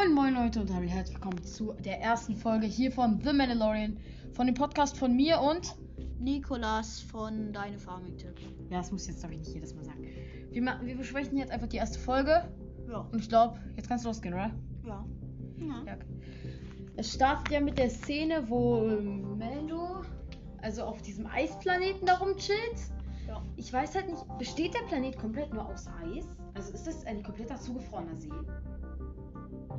Moin moin Leute und damit herzlich willkommen zu der ersten Folge hier von The Mandalorian, von dem Podcast von mir und Nikolas von Deine Farming Tipps. ja, das muss ich jetzt glaube ich nicht jedes Mal sagen. Wir, wir besprechen jetzt einfach die erste Folge Ja. und ich glaube, jetzt kannst du losgehen, oder? Ja. ja. Ja. okay. Es startet ja mit der Szene, wo ähm, Mando also auf diesem Eisplaneten darum chillt. Ja. Ich weiß halt nicht, besteht der Planet komplett nur aus Eis? Also ist das ein kompletter zugefrorener See?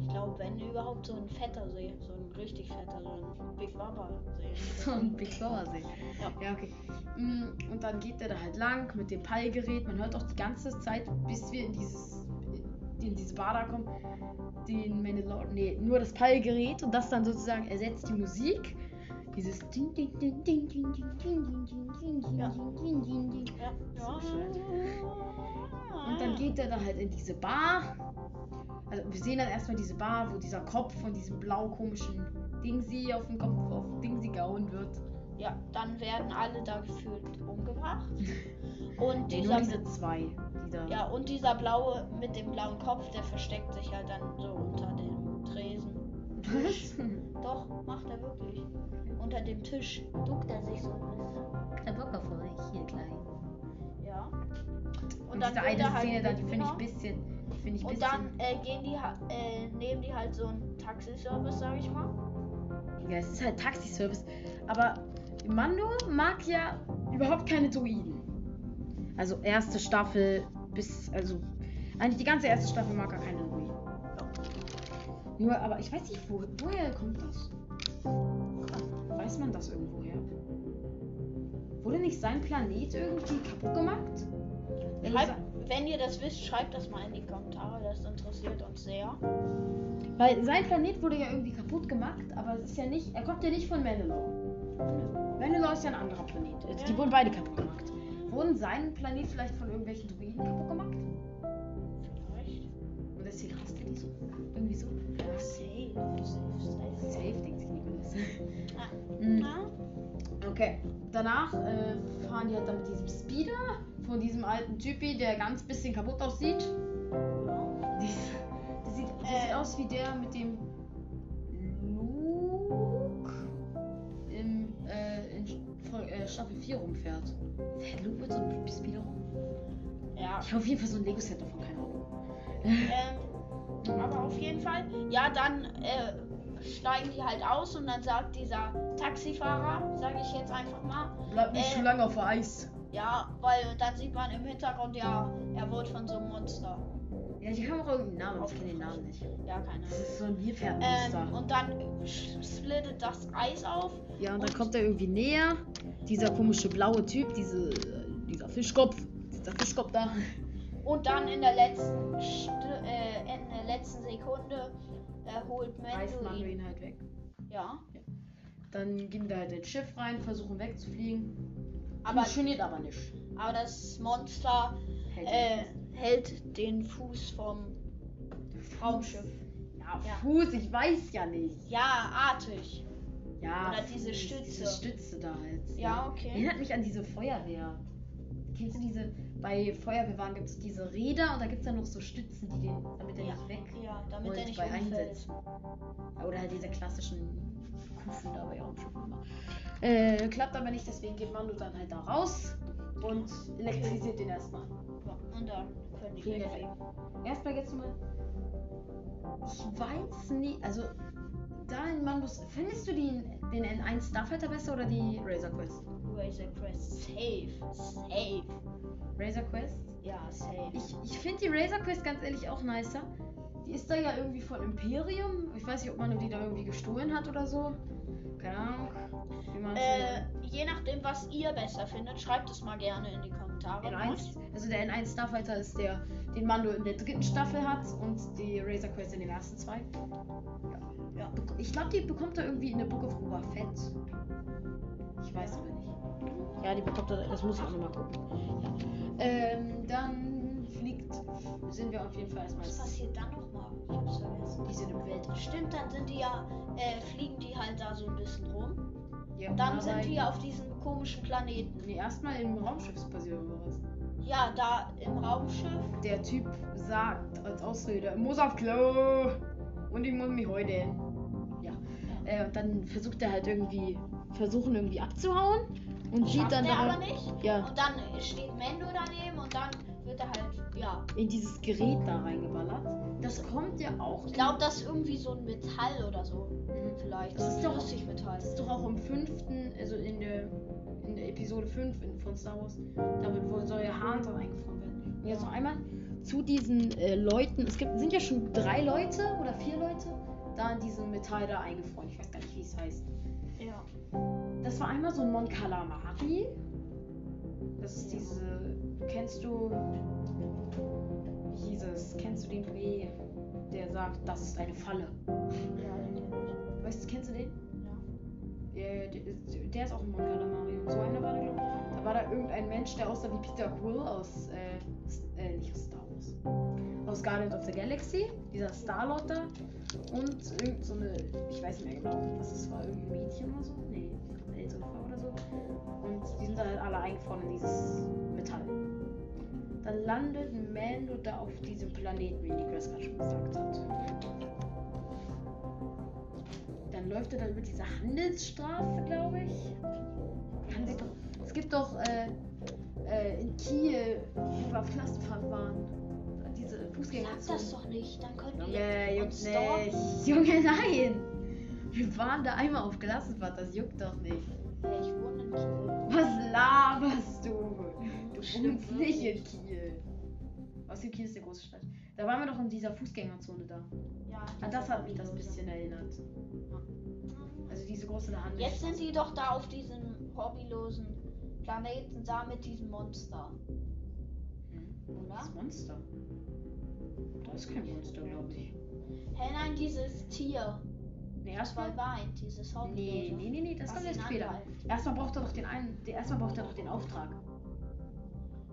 Ich glaube, wenn überhaupt so ein fetter See, so ein richtig fetter, so ein Big Baba See. So ein Big Flower See. Ja. Ja, okay. Mm, Und dann geht er da halt lang mit dem Peilgerät. Man hört auch die ganze Zeit, bis wir in dieses in diese Bar da kommen, den Mandalorian, nee, nur das Peilgerät und das dann sozusagen ersetzt die Musik. Dieses Ding, Ding, Ding, Ding, Ding, Ding, Ding, Ding, Ding, Ding, Ding, Ja. Ding, Ding, Ding, Ding. Ja. So ja. bescheuert. Und dann geht er da halt in diese Bar. Also wir sehen dann erstmal diese Bar, wo dieser Kopf von diesem blau komischen Dingsi auf den Kopf auf Dingsi gehauen wird. Ja, dann werden alle da gefühlt umgebracht. Und Nee, dieser, nur diese zwei, die da. ja, und dieser blaue mit dem blauen Kopf, der versteckt sich halt dann so unter dem Tresen. Was? Doch, macht er wirklich. Unter dem Tisch duckt er sich so ein bisschen. Kein Bock auf euch, hier klein. Ja. Und, dann diese eine halt Szene, da, die finde ich ein bisschen. Finde ich Und dann äh, gehen die, äh, nehmen die halt so einen Taxiservice, sag ich mal. ja, es ist halt Taxiservice. Aber Mando mag ja überhaupt keine Druiden. Also erste Staffel bis. Also. Eigentlich die ganze erste Staffel mag er keine Druiden. Nur, aber ich weiß nicht, wo, woher kommt das? Weiß man das irgendwoher? Wurde nicht sein Planet irgendwie kaputt gemacht? Sa- wenn ihr das wisst, schreibt das mal in die Kommentare, das interessiert uns sehr. Weil sein Planet wurde ja irgendwie kaputt gemacht, aber es ist ja nicht, er kommt ja nicht von Mandalore. Mandalore ist ja ein anderer Planet. Also Die Ja. wurden beide kaputt gemacht. Wurden sein Planet vielleicht von irgendwelchen Druiden kaputt gemacht? Vielleicht. Und deswegen hasst er die so? Irgendwie so? Ja, safe, safe, safe. Safe, denkt. Mhm. Ah, Okay. Danach äh, fahren die halt dann mit diesem Speeder von diesem alten Typi, der ganz bisschen kaputt aussieht. Das sieht, das Äh. sieht aus wie der mit dem Luke im, äh, in äh, Staffel 4 rumfährt. Fährt Luke mit so einem Speeder rum? ja. Ich habe auf jeden Fall so ein Lego-Set davon, keine Ahnung. Ähm, aber auf jeden Fall, ja, dann äh, steigen die halt aus und dann sagt dieser Taxifahrer, sage ich jetzt einfach mal, Bleib nicht Äh. zu lange auf Eis. ja, weil dann sieht man im Hintergrund, ja, er wurde von so einem Monster. Ja, die haben auch irgendeinen Namen, ich kenne den Namen nicht. Ja, keine Das Ahnung. ist so ein Bierpferdmonster. Ähm, und dann splittet das Eis auf. Ja, und dann Und- kommt er irgendwie näher. Dieser komische blaue Typ, diese, dieser Fischkopf. Dieser Fischkopf da. Und dann in der letzten, St äh, in der letzten Sekunde äh, holt Mando Reißt Mando ihn. ihn halt weg. Ja. Dann gehen wir halt ins Schiff rein, versuchen wegzufliegen. Aber, Funktioniert aber nicht. aber das Monster Hält äh, hält den Fuß vom Raumschiff. Ja, ja. Fuß, ich weiß ja nicht. Ja, artig. Ja, Oder diese Fuß, Stütze. Diese Stütze da halt. Ja, okay. Erinnert mich an diese Feuerwehr. Kennst du diese, bei Feuerwehrwagen gibt es diese Räder und da gibt es dann noch so Stützen, die den, damit er Ja, nicht weg ja damit rollt er nicht bei umfällt. Ja, Oder halt diese klassischen Kufen da bei Raumschiffen immer. Äh, klappt aber nicht, deswegen geht Mando dann halt da raus und elektrisiert den erstmal. Ja, und dann können die. Erstmal jetzt mal. Ich weiß nicht, also da in Mandos. Findest du den, den N1 Starfighter besser oder die Razor Quest? Razor Crest. Safe. Safe. Razor Quest? Ja, safe. Ich, ich finde die Razor Quest ganz ehrlich auch nicer. Die ist da ja irgendwie von Imperium. Ich weiß nicht, ob man die da irgendwie gestohlen hat oder so. Keine Ahnung. Wie man Äh, je nachdem, was ihr besser findet, schreibt es mal gerne in die Kommentare. N1, also der N1 Starfighter ist der, den Mando in der dritten Staffel hat und die Razor Quest in den ersten zwei. Ja. Ja. Ich glaube, die bekommt er irgendwie in der Book of Boba Fett. Ich weiß aber nicht. Ja, die bekommt er, das muss ich auch nochmal gucken. Ja. Ähm, dann fliegt, sind wir auf jeden Fall erstmal. Was passiert dann nochmal? Ich hab's vergessen. Die sind im Weltall. Stimmt, dann sind die ja, äh, fliegen die halt da so ein bisschen rum. Ja, Dann sind die auf diesem komischen Planeten. Nee, erstmal im Raumschiff passiert was. Ja, da im Raumschiff. Der Typ sagt als Ausrede, muss auf Klo. und ich muss mich heute. Äh, und dann versucht er halt irgendwie, versuchen irgendwie abzuhauen. Und sieht dann er aber nicht. Ja, Und dann steht Mendo daneben und dann wird er halt, ja. in dieses Gerät da reingeballert. Das kommt ja auch. Ich glaube, das ist irgendwie so ein Metall oder so. Mhm. Vielleicht. Das ist doch- lustig Metall. Das ist doch auch im fünften, also in der, in der Episode 5 in, von Star Wars, da wird wohl soll ja Hahn dran eingefroren werden. Und jetzt noch einmal zu diesen äh, Leuten. Es gibt, sind ja schon drei Leute oder vier Leute da in diesem Metall da eingefroren. Ich weiß gar nicht, wie es heißt. Ja. Das war einmal so ein Mon Calamari. Das ist diese. Kennst du. Wie hieß es? Kennst du den Brie, der sagt, das ist eine Falle? Ja, den kenn ich. Weißt du, kennst du den? Ja. Der, der, ist- der ist auch ein Mon Calamari. Und so einer war da, glaube ich. War da irgendein Mensch, der aussah wie Peter Quill aus. Äh, äh, nicht aus Star Wars. Aus Guardians of the Galaxy. Dieser Star-Lord da. Und irgend so eine. Ich weiß nicht mehr genau, was es war. Irgendein Mädchen oder so? Nee, eine ältere Frau oder so. Und die sind da halt alle eingefroren in dieses Metall. Dann landet Mando da auf diesem Planeten, wie Niklas gerade schon gesagt hat. Dann läuft er da über diese Handelsstraße, glaube ich. Kann sie doch, es gibt doch äh, äh, in Kiel, Klassenfahrt waren, diese Sag Fußgängerzone. das doch nicht, dann können Junge, wir juckt uns nicht. Junge, nein. Wir waren da einmal auf Klassenfahrt, das juckt doch nicht. Ja, ich wohne in Kiel. Was laberst du? Du wohnst nicht in Kiel. Außerdem Kiel ist eine große Stadt. Da waren wir doch in dieser Fußgängerzone da. Ja, An das hat mich das ein bisschen erinnert. Also diese große Handel. Jetzt sind die doch da auf diesem hobbylosen Planeten da mit diesem Monster, Hm? oder? Das Monster. Da ist kein Monster, glaube ich. Hä, nein, dieses Tier, Nee, erstmal. weint, dieses hobbylose. Nee, nee, nee, nee, das erst später. angreift. Erstmal braucht er doch den einen. Erstmal braucht er doch den Auftrag.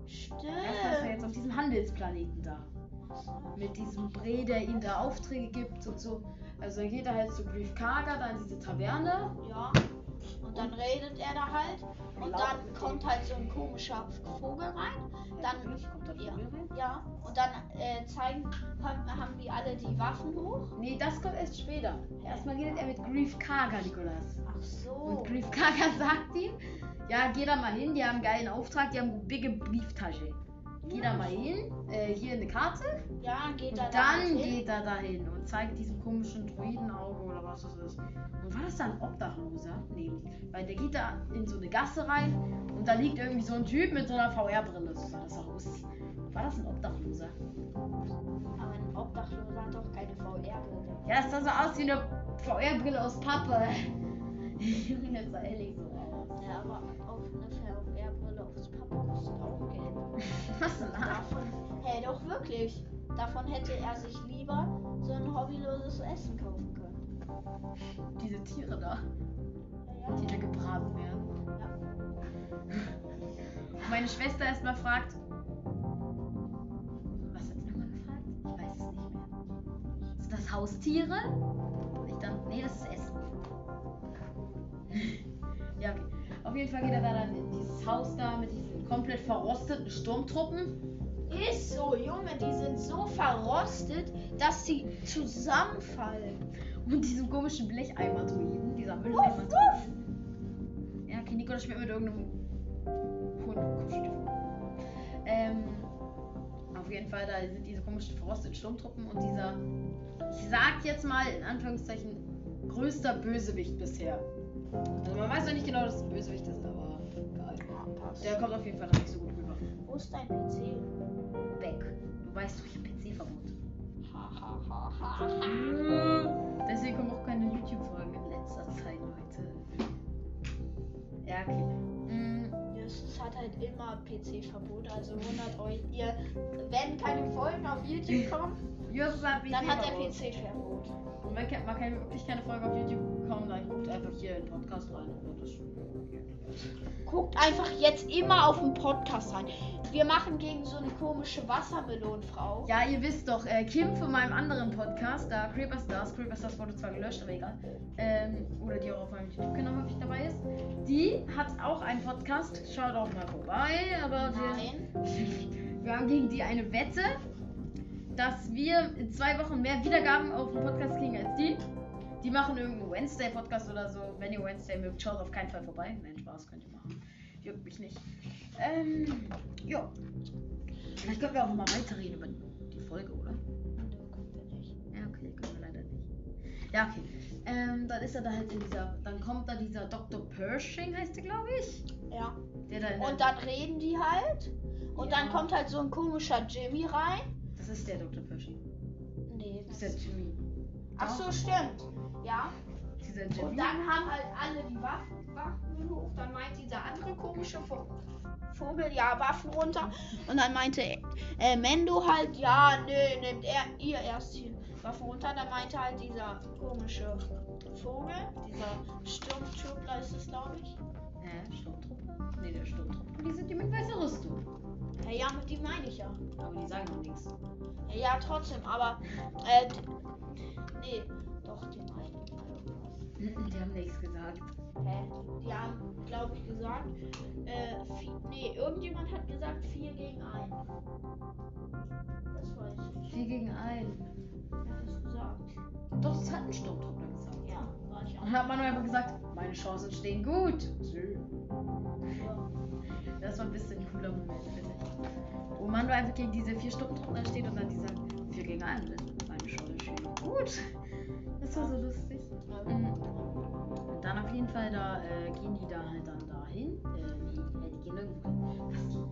Stimmt. Erstmal ist er jetzt auf diesem Handelsplaneten da. Mit diesem Bre, der ihm da Aufträge gibt und so. Also dann geht er halt zu Grief Karga, da in diese Taverne. Ja. Und dann redet er da halt. Und dann kommt halt so ein komischer Vogel rein. Dann- ja. Ja. Und dann äh, zeigen, haben, haben die alle die Waffen hoch. Nee, das kommt erst später. Erstmal redet er mit Grief Karga, Nikolas. Ach so. Und Grief Karga sagt ihm, ja, geh da mal hin, die haben einen geilen Auftrag, die haben eine bigge Brieftasche. Geh da mal hin, äh, hier eine Karte. Ja, geht Und er dann hin. geht er dahin und zeigt diesem komischen Druidenauge oder was das ist. Und war das da ein Obdachloser? Nee. Weil der geht da in so eine Gasse rein und da liegt irgendwie so ein Typ mit so einer VR-Brille. So sah das aus. War das ein Obdachloser? Aber ein Obdachloser hat doch keine VR-Brille. Ja, es sah so aus wie eine VR-Brille aus Pappe. Junge, das sah ehrlich so aus. Ja, aber wirklich. Davon hätte er sich lieber so ein hobbyloses Essen kaufen können. diese Tiere da, Ja, die da gebraten werden. ja. Meine Schwester erstmal fragt, was hat sie nochmal gefragt? Ich weiß es nicht mehr. Sind das Haustiere? Ich dann, nee, das ist Essen. ja, okay. Auf jeden Fall geht er da dann in dieses Haus da mit diesen komplett verrosteten Sturmtruppen. Ist so, Junge, die sind so verrostet, dass sie zusammenfallen. Und diesem komischen Blecheimer-Druiden, dieser Mülleimer-Druiden. Ja, okay, Nico spielt mit irgendeinem Hund. Ähm, auf jeden Fall, da sind diese komischen verrosteten Sturmtruppen und dieser, ich sag jetzt mal in Anführungszeichen, größter Bösewicht bisher. Also man weiß noch nicht genau, dass es ein Bösewicht ist, aber egal. Der kommt auf jeden Fall noch nicht so gut rüber. Wo ist dein PC? Du weißt doch, ich hab PC-Verbot. Ha, ha. Deswegen kommen auch keine YouTube-Folgen in letzter Zeit, Leute. Ja, okay. Mm, Es hat halt immer PC-Verbot, also wundert euch, ihr, wenn keine Folgen auf YouTube kommen, dann hat der Verbot. PC-Verbot. Und wenn man kann wirklich keine Folge auf YouTube bekommen, dann guckt einfach hier in den Podcast rein. Guckt einfach jetzt immer auf den Podcast rein. Wir machen gegen so eine komische Wassermelonenfrau. Ja, ihr wisst doch, äh, Kim von meinem anderen Podcast, da Creeper Stars, Creeper Stars wurde zwar gelöscht, aber egal. Ähm, oder die auch auf meinem YouTube-Kanal häufig dabei ist. Die hat auch einen Podcast. Schaut auch mal vorbei, aber wir. Nein. Wir haben gegen die eine Wette. dass wir in zwei Wochen mehr Wiedergaben auf dem Podcast kriegen als die. Die machen irgendeinen Wednesday-Podcast oder so. Wenn ihr Wednesday mögt, schaut auf keinen Fall vorbei. Nein, Spaß könnt ihr machen. Juckt mich nicht. Ähm, ja. Vielleicht können wir auch noch mal weiterreden über die Folge, oder? Ja, okay, können wir leider nicht. Ja, okay. Ähm, dann ist er da halt in dieser, dann kommt da dieser Dr. Pershing, heißt der, glaube ich. Ja. Der da in Und dann reden die halt. Und Ja. dann kommt halt so ein komischer Jimmy rein. Das ist der Dr. Pershing. Nee, Das ist der Jimmy. Ach so, stimmt. Ja. Dieser Und dann haben halt alle die Waffen, Waffen hoch. Dann meint dieser andere komische Vo- Vogel, ja, Waffen runter. Und dann meinte äh, Mendo halt, ja, nö, nimmt er ihr erst hier Waffen runter. Dann meinte halt dieser komische Vogel, dieser Sturmtruppler ist es, glaube ich. Hä? Sturmtruppe? Nee, der Sturmtruppe. Die sind die mit weißer Rüstung. Ja, ja, mit die meine ich ja. Aber die sagen noch nichts. Ja, ja, trotzdem, aber, äh, nee, doch, die meine ich mal irgendwas. Die haben nichts gesagt. Hä? Die haben, glaube ich, gesagt, äh, vi- nee, irgendjemand hat gesagt 4 gegen 1. Das weiß ich. 4 gegen 1. Wer hat das gesagt? Doch, das hat ein Sturmtruppler gesagt. Ja, war ich Und auch. dann hat man einfach gesagt, meine Chancen stehen gut. Ja. Das war ein bisschen ein cooler Moment, finde ich. Wo man einfach gegen diese vier Sturmtruppler steht und dann die sagen, 4 gegen 1. Meine Chancen stehen gut. Das war so lustig. Mhm. Dann auf jeden Fall, da äh, gehen die da halt dann dahin. Äh, nee, die gehen irgendwo hin. Was die.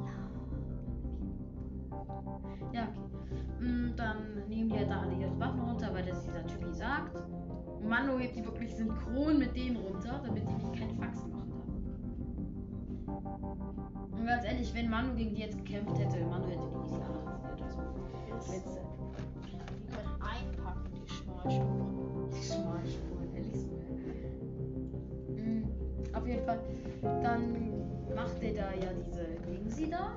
Ja, okay. Mm, dann nehmen die halt da alle ihre Waffen runter, weil das dieser Typi sagt. Manu hebt die wirklich synchron mit denen runter, damit die nicht keine Faxen machen darf. Und ganz ehrlich, wenn Manu gegen die jetzt gekämpft hätte, Manu hätte die easy alle rasiert. Also, Witze. Die können einpacken, die Schmalspuren. Die Schmalspuren, Fall. Dann macht er da ja diese Dingsi da.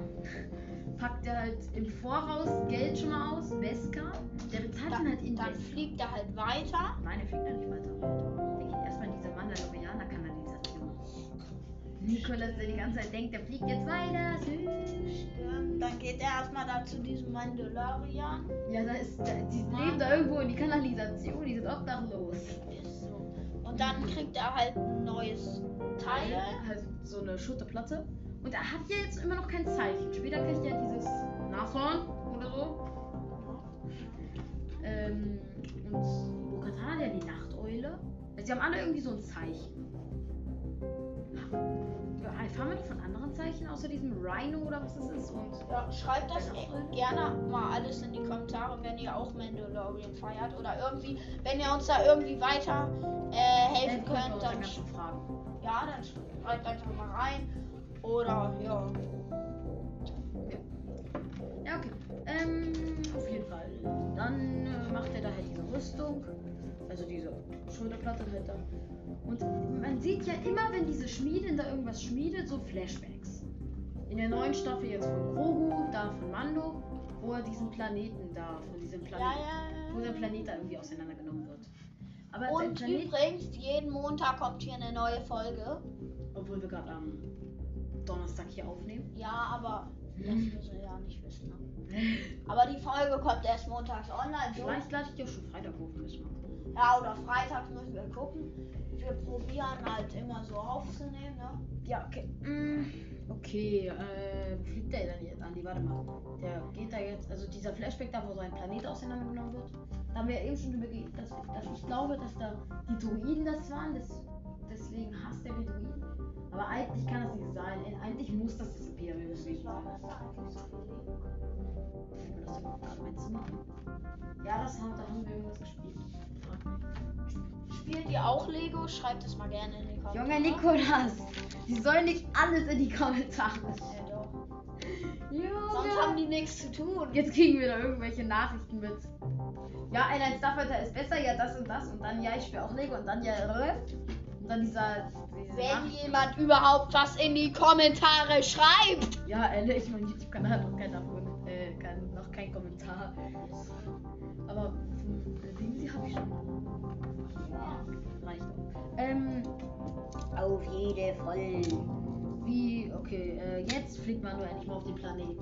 Packt er halt im Voraus Geld schon mal aus. Wesker. Der bezahlt Dann, dann halt in dann Wesker. fliegt er halt weiter. Nein, er fliegt da nicht weiter. Der geht erstmal in diese Mandalorianer-Kanalisation. Nikolas, der die ganze Zeit denkt, der fliegt jetzt weiter. Stimmt. Dann geht er erstmal da zu diesem Mandalorian. Ja, da ist, da, die leben da irgendwo in die Kanalisation, die sind obdachlos. Ist so. Und dann kriegt er halt ein neues Teil. Also so eine Schutterplatte. Und er hat ja jetzt immer noch kein Zeichen. Später kriegt er dieses Nashorn oder so. Ähm, und Bokatan hat ja die Nachteule. Also sie haben alle irgendwie so ein Zeichen. Erfahren wir noch von anderen Zeichen, außer diesem Rhino oder was das ist? Und Ja, schreibt das gerne mal alles in die Kommentare, wenn ihr auch Mandalorian feiert oder irgendwie, wenn ihr uns da irgendwie weiter äh, helfen könnt dann fragen. Ja, dann schreibt einfach mal rein oder ja. Ja, okay. Ähm, auf jeden Fall. Dann äh, macht er da halt diese Rüstung. Also diese Schulterplatte halt da. Und man sieht ja immer, wenn diese Schmiedin da irgendwas schmiedet, so Flashbacks. In der neuen Staffel jetzt von Grogu, da von Mando, wo er diesen Planeten da, von diesem Ja, Planeten, ja, wo ja. der Planet da irgendwie auseinandergenommen wird. Aber Und übrigens, jeden Montag kommt hier eine neue Folge. obwohl wir gerade am Donnerstag hier aufnehmen. Ja, aber das müssen wir ja nicht wissen. Ne? Aber die Folge kommt erst montags online. So. Vielleicht lade ich die auch schon Freitag auf, müssen wir mal gucken. Ja, oder freitags müssen wir gucken. Wir probieren halt immer so aufzunehmen, ne? Ja, okay. Mm, okay, äh, fliegt der denn jetzt? Andi, warte mal. Der geht da jetzt, also dieser Flashback da, wo so ein Planet auseinandergenommen wird. Da haben wir ja eben schon übergeht, dass, dass ich glaube, dass da die Druiden das waren. Das, deswegen hasst er die Druiden. Aber eigentlich kann das nicht sein. Eigentlich muss das das Imperium gewesen sein. Ich will das ja gerade mein Zimmer. Ja, das haben, da haben wir irgendwas gespielt. Spielt ihr auch Lego? Schreibt es mal gerne in die Kommentare. Junge Nikolas, die sollen nicht alles in die Kommentare. Junge. Sonst haben die nichts zu tun. Jetzt kriegen wir da irgendwelche Nachrichten mit. Ja, ein Starfighter ist besser, ja das und das und dann ja, ich spiele auch Lego und dann ja äh, und dann dieser, diese Wenn jemand überhaupt was in die Kommentare schreibt. Ja, ehrlich, mein YouTube-Kanal hat noch kein, Abon- äh, kein, noch kein Kommentar. Aber äh, sie habe ich schon. Ja, reicht. Ähm, auf jeden Fall. Wie, okay, äh, jetzt fliegt man nur endlich mal auf den Planeten.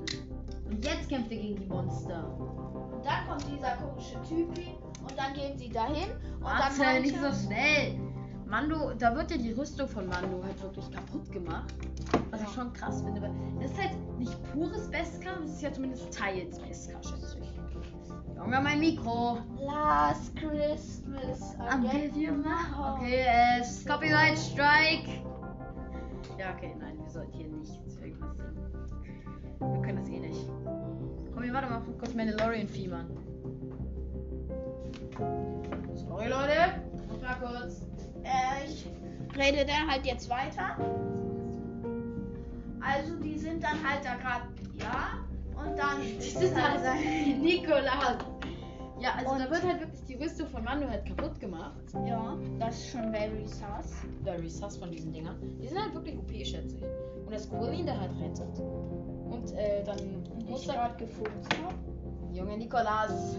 Und Jetzt kämpft er gegen die Monster. Und dann kommt dieser komische Typi und dann gehen sie dahin und Warte, dann nicht so schnell. Mando, da wird ja die Rüstung von Mando halt wirklich kaputt gemacht. Was ich Ja. schon krass finde. Weil das ist halt nicht pures Beskar, das ist ja zumindest teils Beskar, schätze ich. Junge, mein Mikro. Last Christmas I gave you my heart. Okay, es Copyright Strike. Ja, okay, nein, wir sollten hier nicht irgendwas singen. Wir können das eh nicht. Komm, hier, warte mal kurz Mandalorian-Theme an. Sorry, Leute. Ich mal kurz. Äh, ich rede dann halt jetzt weiter. Also die sind dann halt da gerade, ja, und dann Die ist halt Nikolas. Ja, also Und- da wird halt wirklich die Rüstung von Mando halt kaputt gemacht. ja, das ist schon very sus. Very sus von diesen Dingern. Die sind halt wirklich OP, schätze ich. Und das ihn da halt rettet. Und äh, dann muss Ich er gerade gefunden habe. Junge Nikolas.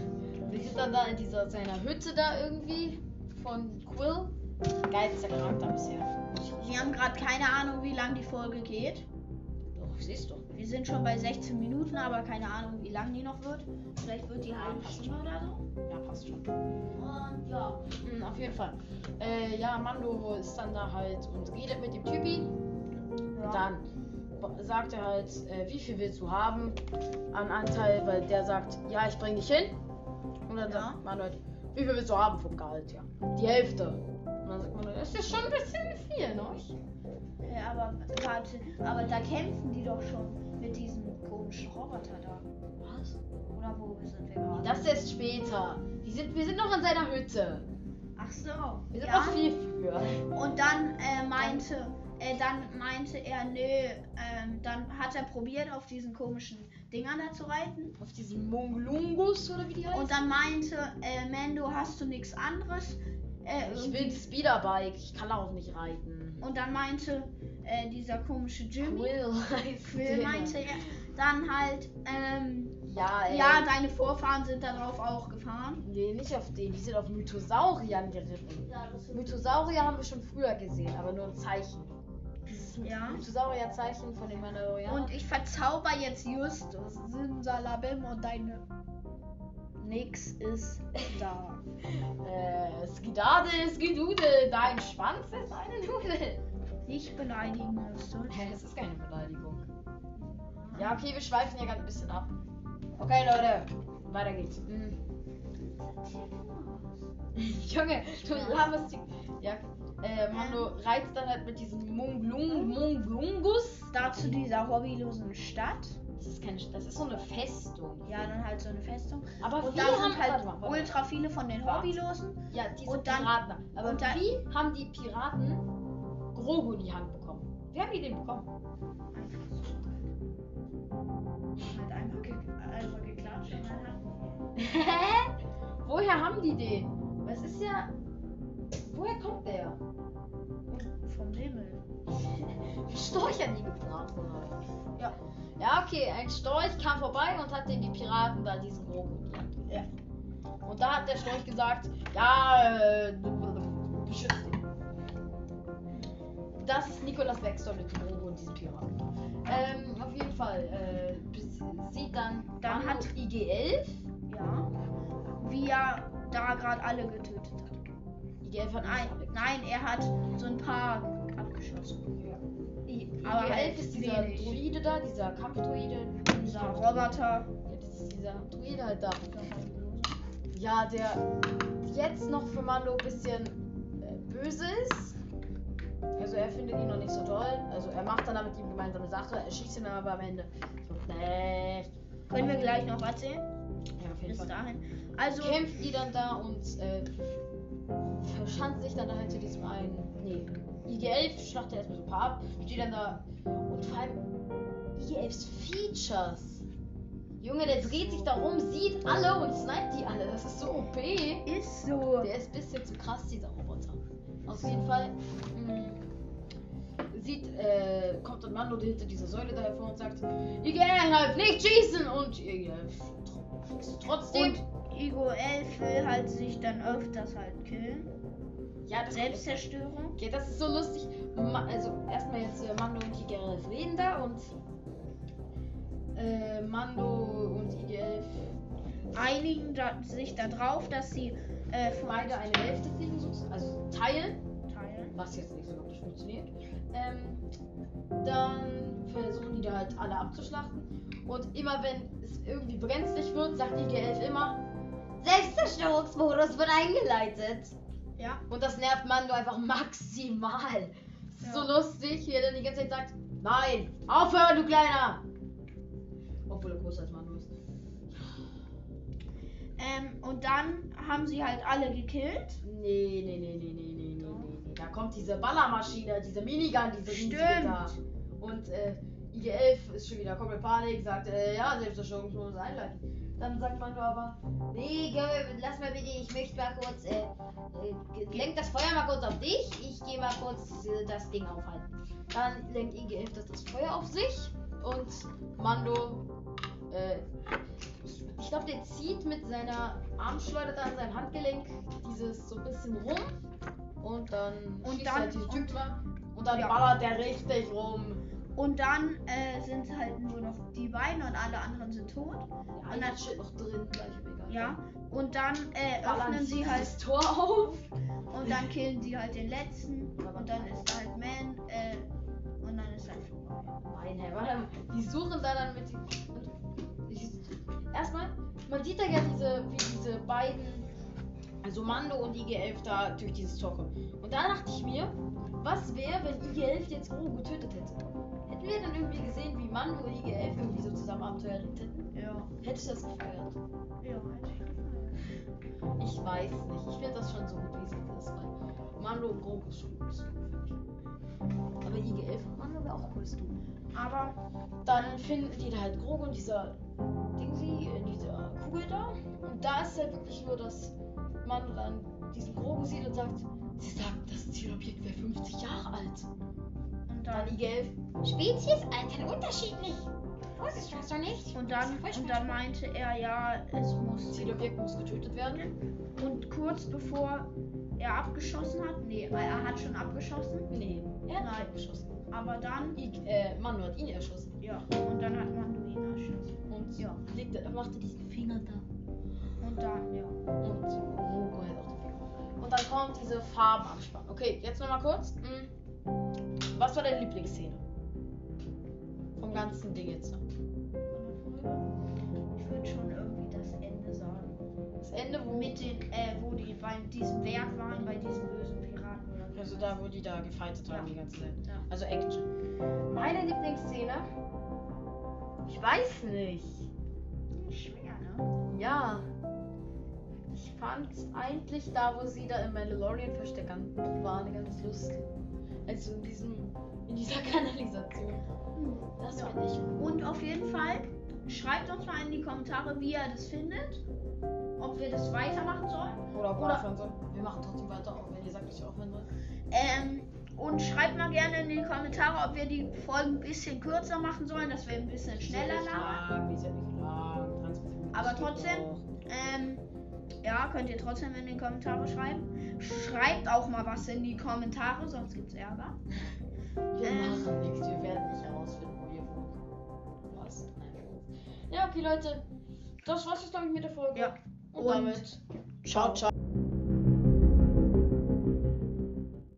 Wir sind dann da in dieser seiner Hütte da irgendwie von Quill. Geilster Charakter bisher. Wir haben gerade keine Ahnung, wie lang die Folge geht. Doch, siehst du. Wir sind schon bei 16 Minuten, aber keine Ahnung, wie lang die noch wird. Vielleicht wird die eine halbe Stunde oder so. Ja, passt schon. Und ja, Mhm, auf jeden Fall. Äh, ja, Mando ist dann da halt und redet mit dem Typi. ja. Dann sagt er halt, äh, wie viel willst du haben an Anteil, weil der sagt, ja, ich bring dich hin. Und dann Ja. sagt man halt, wie viel willst du haben vom Gehalt? Ja, die Hälfte. Und dann sagt man, das ist schon ein bisschen viel, ne? Ja, aber warte, aber da kämpfen die doch schon mit diesem komischen Roboter da. Was? Oder wo sind wir gerade? Das ist später. Die sind, wir sind noch in seiner Hütte. Ach so. Wir sind ja. noch viel früher. Und dann äh, meinte, äh, dann meinte er, nö, ähm, dann hat er probiert, auf diesen komischen Dingern da zu reiten. Auf diesen Monglungus oder wie die heißen. Und dann meinte, äh, Mando, hast du nichts anderes? Äh, ich will Speederbike. Ich kann auch nicht reiten. Und dann meinte äh, dieser komische Jimmy, Will heißt der. meinte er, dann halt, ähm, Ja, ey. ja, deine Vorfahren sind darauf auch gefahren. Nee, nicht auf den. Die sind auf Mythosauriern geritten. Ja, Mythosaurier haben wir schon früher gesehen, aber nur ein Zeichen. Dieses Ja. Mythosaurier-Zeichen von den Mandalorianern. Und ich verzauber jetzt Justus, Simsalabim und deine Nix ist da. Äh, Skidade, Skidudel, dein Schwanz ist eine Nudel. Nicht beleidigen. Hä, Es ist keine Beleidigung. Ja, okay, wir schweifen hier gerade ein bisschen ab. Okay, Leute, weiter geht's. Hm. Junge, du laberst die. Ja, äh, Mando reizt dann halt mit diesem Monglung, Monglungus. Da zu dieser hobbylosen Stadt. Das ist keine, das ist so eine Festung. Ja, dann halt so eine Festung. Aber Und wir da haben halt warte warte ultra viele von den. Hobbylosen. Ja, diese Und dann- Piraten. Aber und dann- wie haben die Piraten Grogu in die Hand bekommen? Wie haben die den bekommen? Halt einfach, ge einfach geklatscht und dann hat Hä? Woher haben die den? Was ist ja. Woher kommt der? vom Himmel. Storch an die oder? Ja. Ja, okay, ein Storch kam vorbei und hat den die Piraten da diesen Grogu in die Hand gegeben. Ja. Und da hat der Storch gesagt, ja, äh, beschützt ihn. Das ist Nikolas Wexler mit dem Grogu und diesem Piraten. Ähm, auf jeden Fall, äh, sieht dann, Dann hat- IG-11. Ja. Wie er da gerade alle getötet hat. IG-11 hat alle nein, er hat so ein paar abgeschossen. I- Aber IG-11 halt ist dieser wenig. Druide da, dieser Kampfdruide. Dieser Roboter. Ja, das ist dieser Druide halt da. Ja, der jetzt noch für Mando ein bisschen äh, böse ist. Also er findet ihn noch nicht so toll. Also er macht dann da mit ihm gemeinsame Sache. Er schießt ihn aber am Ende. So, nee. Können wir gleich noch erzählen? Ja, auf jeden Bis Fall. dahin. Also, Kämpft die dann da und äh, verschanzt sich dann da hinter diesem einen. Nee. IG-11 schlachtet erstmal so ein paar ab. Steht dann da. Und vor allem IG-11s Features. Junge, der dreht sich da rum, sieht alle und sniped die alle. Das ist so OP. ist so. Der ist ein bisschen zu krass, dieser Roboter. Auf jeden Fall sieht, äh, kommt ein Mando hinter dieser Säule da hervor und sagt, IGL halt nicht schießen und IGL schießt trotzdem. Und Igo 11 will halt sich dann öfters halt killen. ja, das Selbstzerstörung. Okay, das ist so lustig. Also erstmal jetzt äh, Mando und IGL reden da und äh, Mando IGF einigen da, sich darauf, dass sie äh, Beide eine Hälfte sozusagen, also teilen, teilen. was jetzt nicht so wirklich funktioniert. halt alle abzuschlachten. Und immer wenn es irgendwie brenzlig wird, sagt die G11 immer, Selbstzerstörungsmodus wird eingeleitet. Ja. Und das nervt Mando einfach maximal. Ja. So lustig, wie er dann die ganze Zeit sagt, nein, aufhören, du Kleiner. Obwohl er größer als Mando ist. Ähm, und dann haben sie halt alle gekillt. Nee, nee, nee, nee, nee, nee, nee, nee. Da kommt diese Ballermaschine, diese Minigun, diese Stimmt. Riesige da. Und äh, IG-11 ist schon wieder komplett Panik, sagt, äh, ja, Selbstzerstörungsmodus einleiten. Dann sagt man aber, nee, lass mal bitte, ich möchte mal kurz, äh, äh, lenk das Feuer mal kurz auf dich, ich gehe mal kurz äh, das Ding aufhalten. Dann lenkt IG-11 das, das Feuer auf sich und Mando, äh, ich glaube, der zieht mit seiner Armschleuder da an seinem Handgelenk dieses so ein bisschen rum und dann Und schießt dann- halt diese Typ dran und dann Ja. ballert der richtig rum. Und dann äh, sind halt nur noch die beiden und alle anderen sind tot. Ja, Und dann steht noch drin, gleich egal. Ja. Und dann äh, öffnen sie halt Tor auf. und dann killen sie halt den letzten. Und dann ist da halt Man. Äh, und dann ist halt vorbei. Nein, Herr, warte, die suchen da dann mit. Erstmal, man sieht da ja diese, wie diese beiden, also Mando und IG-11 da durch dieses Tor kommen. Und da dachte ich mir, was wäre, wenn IG-11 jetzt Grogu getötet hätte? Hätten wir dann irgendwie gesehen, wie Mando und IG-11 irgendwie so zusammen Abenteuer erlebt hätten? Ja. Hätte ich das gefeiert? Ja, hätte ich gefallen. Ich weiß nicht. Ich finde das schon so gut, wie es ist, weil Mando und Grogu ist schon gut. Aber IG-11 und Mando wäre auch cooles Duo. Aber Dann finden die da halt Grogu in dieser Dingsi, in dieser Kugel da. Und da ist halt wirklich nur, dass man dann diesen Grogu sieht und sagt, sie sagt, das Zielobjekt wäre 50 Jahre alt. und Dann dann, IG-11, Spezies altern unterschiedlich. Vorsicht, weißt du nicht? und dann und dann meinte er ja, es muss. Zielobjekt muss getötet werden. Und kurz bevor er abgeschossen hat, nee, er hat schon abgeschossen, Nee, er hat Nein. abgeschossen. aber dann, I, äh, Mando hat ihn erschossen. ja, und dann hat man ihn erschossen. Und Ja. legte, er machte diesen Finger da. Und dann, ja. Und Grogu hat auch. Und dann kommt diese Farbenabspannung. Okay, jetzt nochmal kurz. Hm. Was war deine Lieblingsszene? Vom ganzen Ding jetzt. Ich würde schon irgendwie das Ende sagen. Das Ende, wo Mit den, äh, wo die bei diesem Werk waren, bei diesen bösen Piraten oder Also da, wo die da gefightet haben Ja. die ganze Zeit. Ja. Also Action. Meine Lieblingsszene? Ich weiß nicht. Schwer, ne? Ja. Ich fand eigentlich da, wo sie da im Mandalorian versteckern waren, ganz lustig. Also in diesem, in dieser Kanalisation. Das Ja. finde ich. Und auf jeden Fall, schreibt uns mal in die Kommentare, wie ihr das findet. Ob wir das weitermachen sollen. Oder ob wir Oder- aufhören sollen. Wir machen trotzdem weiter, auch wenn ihr sagt, dass ihr aufhören sollt. Ähm, und schreibt mal gerne in die Kommentare, ob wir die Folgen ein bisschen kürzer machen sollen, dass wir ein bisschen schneller labern. lang, die ist ja nicht lang. 20 Minuten, Aber trotzdem. Ähm, ja, könnt ihr trotzdem in die Kommentare schreiben. Schreibt auch mal was in die Kommentare, sonst gibt's Ärger. Wir ähm, machen nichts, wir werden nicht herausfinden, wo ihr wohnt. Was? Nein. Ja, okay, Leute. Das war's jetzt, glaube ich, mit der Folge. Ja. Und, Und damit. Ciao, ciao.